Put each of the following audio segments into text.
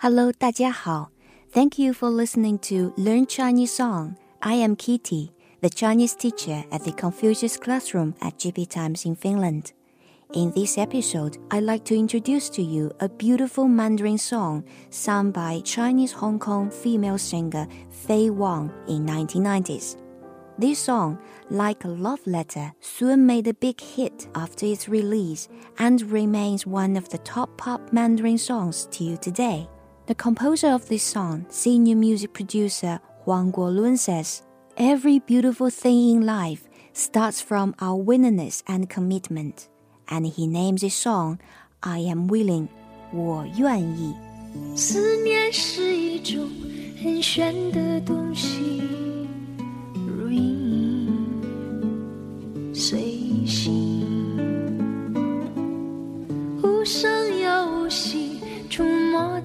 Hello，大家好。Thank you for listening to Learn Chinese Song. I am Kitty, the Chinese teacher at the Confucius Classroom at GP Times in Finland. In this episode, I'd like to introduce to you a beautiful Mandarin song sung by Chinese Hong Kong female singer Faye Wang in 1990s. This song, like a love letter, soon made a big hit after its release and remains one of the top pop Mandarin songs till today. The composer of this song, senior music producer Huang Guolun says, Every beautiful thing in life starts from our willingness and commitment and he names his song I Am Willing 我愿意。思念是一种很玄的东西，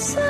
色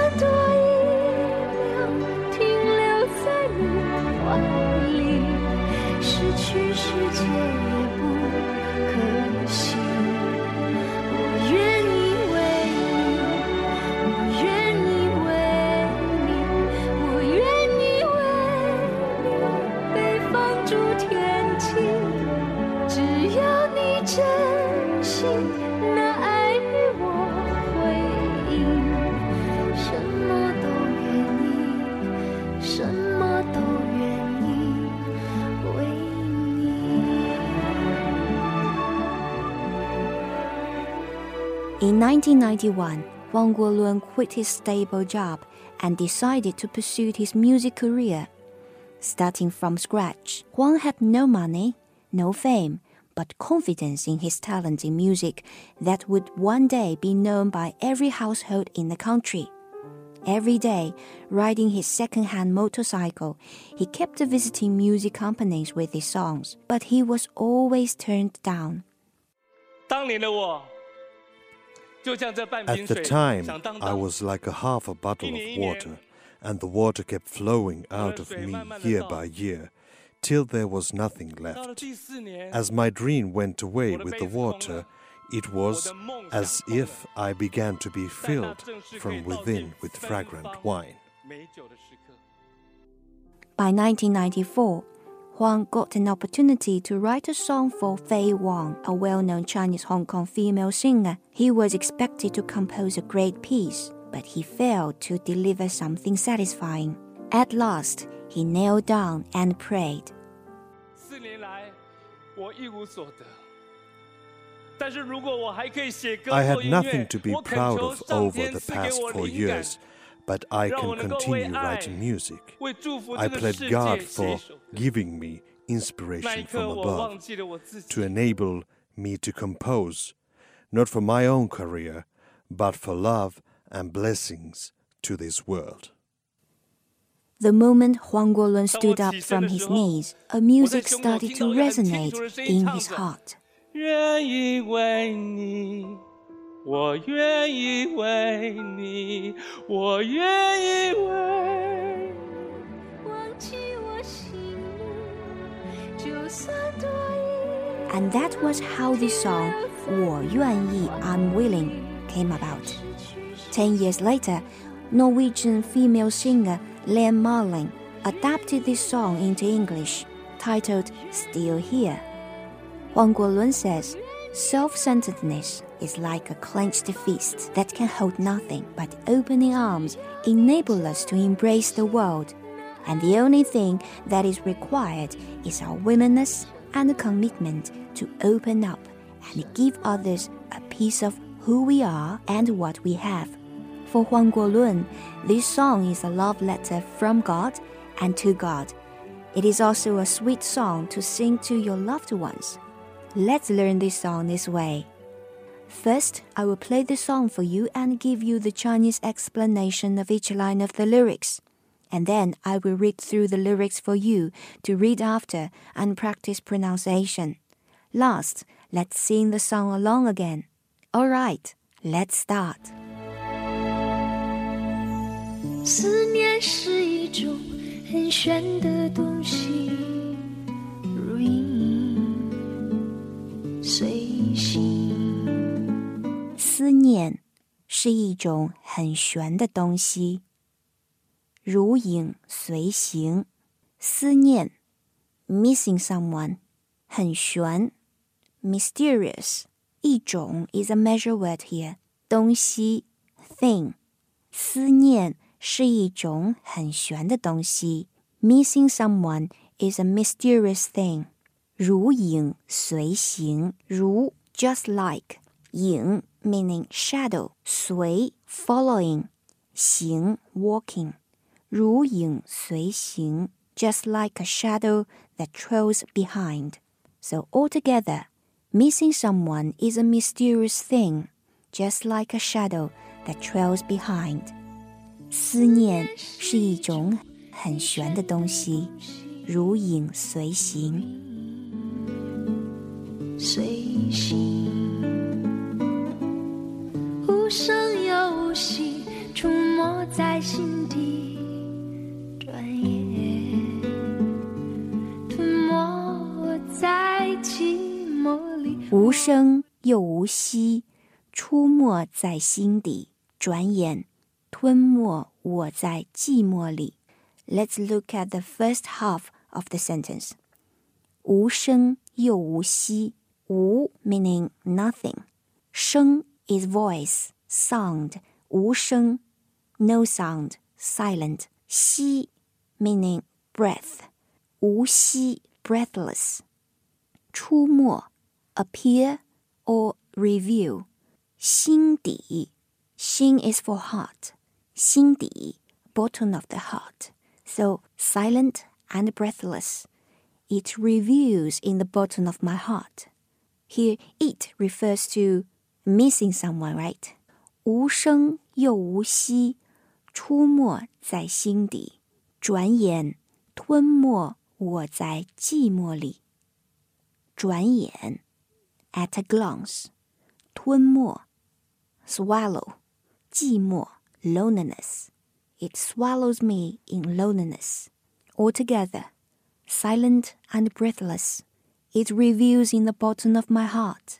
In 1991, Huang Guolun quit his stable job and decided to pursue his music career. Starting from scratch, Huang had no money, no fame, but confidence in his talent in music that would one day be known by every household in the country. Every day, riding his second-hand motorcycle, he kept visiting music companies with his songs, but he was always turned down. 当年的我 at the time, I was like a half a bottle of water, and the water kept flowing out of me year by year, till there was nothing left. As my dream went away with the water, it was as if I began to be filled from within with fragrant wine. By 1994, Huang got an opportunity to write a song for Faye Wong, a well known Chinese Hong Kong female singer. He was expected to compose a great piece, but he failed to deliver something satisfying. At last, he knelt down and prayed. I had nothing to be proud of over the past four years but I can continue writing music. I plead God for giving me inspiration from above to enable me to compose, not for my own career, but for love and blessings to this world. The moment Huang Guolun stood up from his knees, a music started to resonate in his heart. 我愿意为你，我愿意为你忘记我心里，就算多一 And that was how the song 我愿意 I'm willing came about. Ten years later, Norwegian female singer Lene Marlin adapted this song into English, titled Still Here. Huang Guolun says, Self-centeredness is like a clenched fist that can hold nothing but opening arms enable us to embrace the world. And the only thing that is required is our willingness and commitment to open up and give others a piece of who we are and what we have. For Huang Guolun, this song is a love letter from God and to God. It is also a sweet song to sing to your loved ones. Let's learn this song this way. First, I will play the song for you and give you the Chinese explanation of each line of the lyrics. And then I will read through the lyrics for you to read after and practice pronunciation. Last, let's sing the song along again. All right, let's start. 思念是一种很玄的东西，如影随形。 思念是一种很玄的东西，如影随形。思念，missing someone，很玄，mysterious。一种 is a measure word here，东西，thing。思念。是一种很玄的东西。Missing someone is a mysterious thing. 如影随形，如 just like 影 meaning shadow，随 following，行 walking。如影随形，just like a shadow that trails behind. So altogether, missing someone is a mysterious thing, just like a shadow that trails behind. 思念是一种很玄的东西，如影随形。随形，无 声又无息，出没在心底，转眼吞没在寂寞里。无声又无息，出没在心底，转眼。吞没我在寂寞里。Let's look at the first half of the sentence. 无声又无息，无 meaning nothing，声 is voice sound，无声 no sound silent，息 meaning breath，无息 breathless，出没 appear or reveal，心底心 is for heart。心底 bottom of the heart. So silent and breathless. It reveals in the bottom of my heart. Here, it refers to missing someone, right? 无声又无息，出没在心底，转眼吞没我在寂寞里。转眼，at a glance，吞没，swallow，寂寞。loneliness. It swallows me in loneliness. Altogether, silent and breathless, it reveals in the bottom of my heart.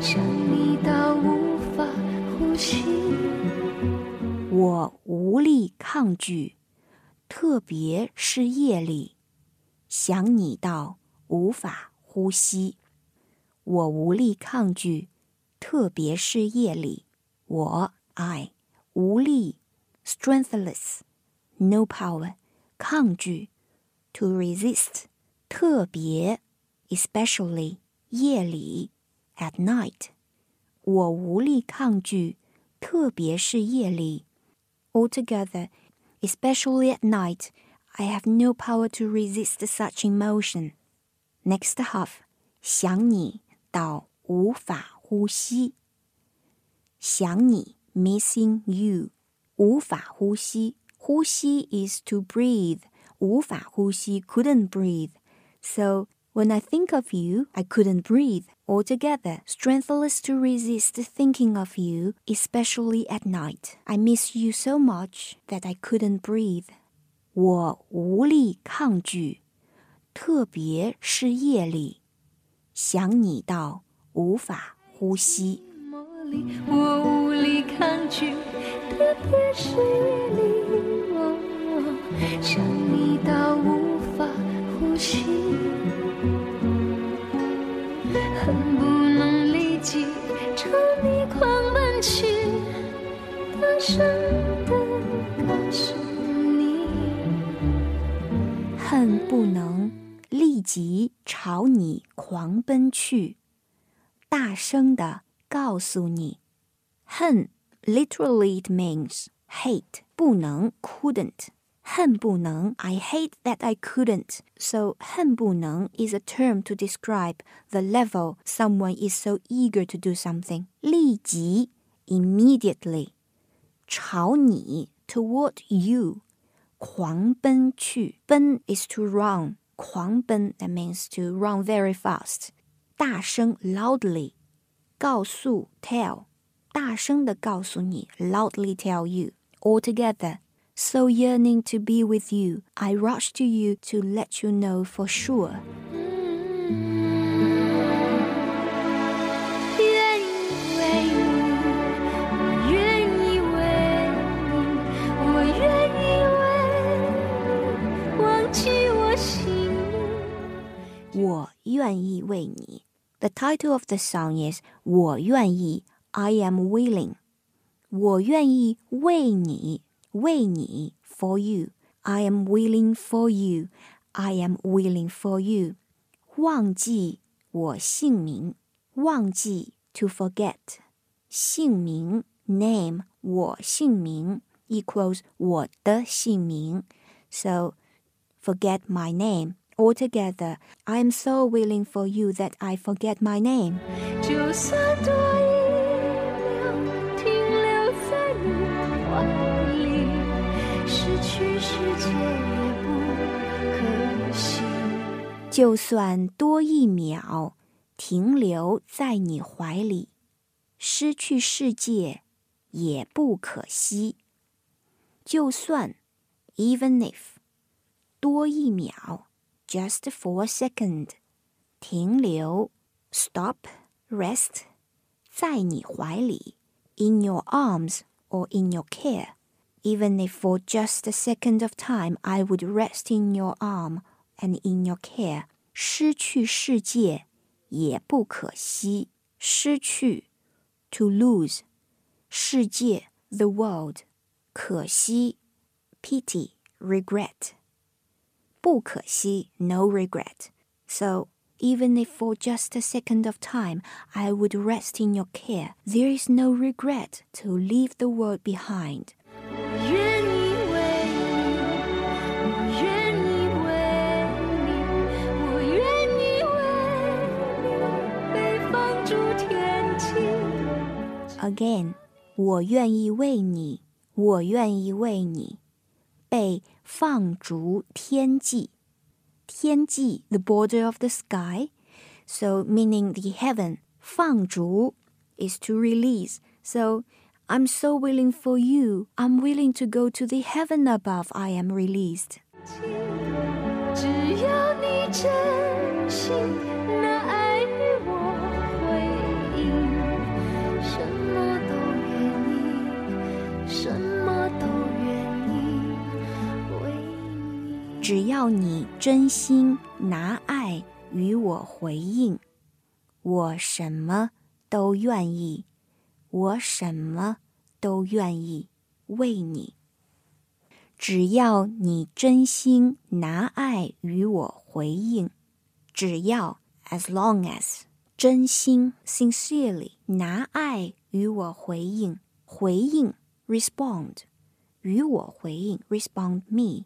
想你到无法呼吸。我无力抗拒，特别是夜里，想你到无法呼吸。我无力抗拒，特别是夜里，我 I 无力，strengthless。no power，抗拒，to resist，特别，especially 夜里 ，at night，我无力抗拒，特别是夜里，altogether。Especially at night, I have no power to resist such emotion. Next half，想你到无法呼吸。想你，missing you，无法呼吸。呼吸 is to breathe. 无法呼吸 couldn't breathe. So when I think of you, I couldn't breathe altogether. Strengthless to resist thinking of you, especially at night. I miss you so much that I couldn't breathe. 我无力抗拒，特别是夜里，想你到无法 呼吸。我无力抗拒，特别是夜里，我想你到无法呼吸， 恨不能立即朝你狂奔去，大声的告诉你，恨不能立即朝你狂奔去，大声的。告诉你，恨 literally it means hate 不能 couldn't 恨不能 I hate that I couldn't so 恨不能 is a term to describe the level someone is so eager to do something 立即 immediately 朝你 toward you 狂奔去奔 is to run 狂奔 that means to run very fast 大声 loudly 告诉 tell，大声的告诉你，loudly tell you all together. So yearning to be with you, I rush to you to let you know for sure. 我愿意为你。the title of the song is 我愿意 I am willing. 我愿意为你 为你 for you. I am willing for you. I am willing for you. 忘记我姓名，忘记 to forget. 姓名 name 我姓名 equals 我的姓名. So forget my name. Altogether, I am so willing for you that I forget my name. 就算多一秒停留在你怀里，失去世界也不可惜。就算，even if，多一秒。just for a second，停留，stop, rest，在你怀里，in your arms or in your care. Even if for just a second of time I would rest in your arm and in your care，失去世界也不可惜。失去，to lose，世界，the world，可惜，pity，regret。不可惜, no regret. So even if for just a second of time I would rest in your care, there is no regret to leave the world behind. 我愿意为你，我愿意为你，被放逐天际，天际 the border of the sky, so meaning the heaven. 放逐 is to release. So I'm so willing for you. I'm willing to go to the heaven above. I am released. 只要你真心。 只要你真心拿爱与我回应，我什么都愿意，我什么都愿意为你。只要你真心拿爱与我回应，只要 as long as 真心 sincerely 拿爱与我回应，回应 respond 与我回应 respond me。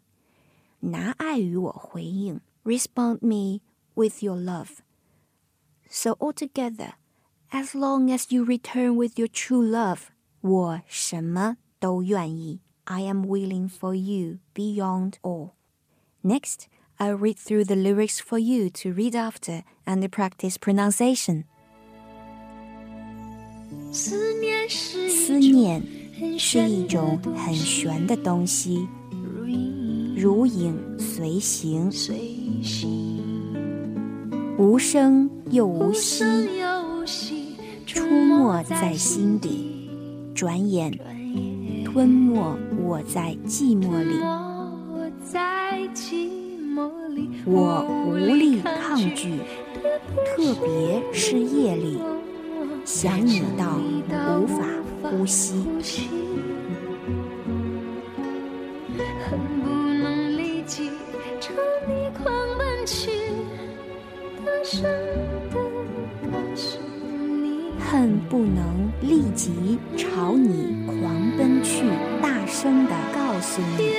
拿爱与我回应，respond me with your love. So altogether, as long as you return with your true love, 我什么都愿意。I am willing for you beyond all. Next, I'll read through the lyrics for you to read after and practice pronunciation. 思念是一种很玄的东西。 如影随形，无声又无息，出没在心底，转眼吞没我在寂寞里。我无力抗拒，特别是夜里，想你到无法呼吸。即朝你狂奔去，大声地告诉你。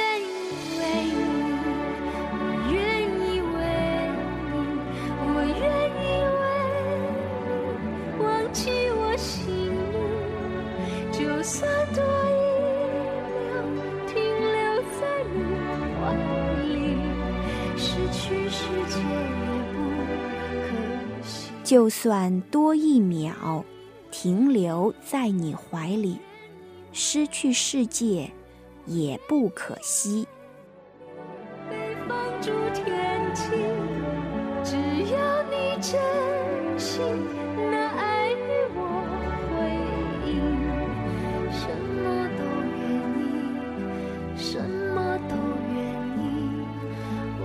就算多一秒停留在你怀里，失去世界也不可惜。只要你真心，那爱与我回应，什么都愿意，什么都愿意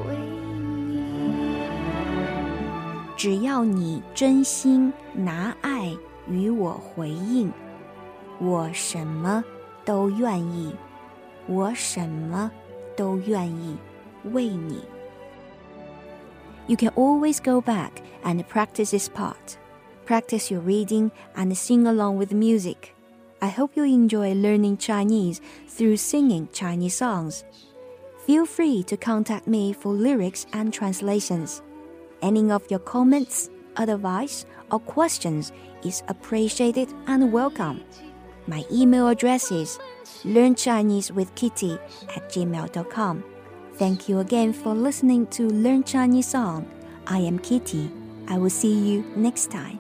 为你。只要你。真心拿爱与我回应，我什么都愿意，我什么都愿意为你。You can always go back and practice this part. Practice your reading and sing along with the music. I hope you enjoy learning Chinese through singing Chinese songs. Feel free to contact me for lyrics and translations. Any of your comments advice, or questions is appreciated and welcome. My email address is learnchinesewithkitty at gmail.com. Thank you again for listening to Learn Chinese Song. I am Kitty. I will see you next time.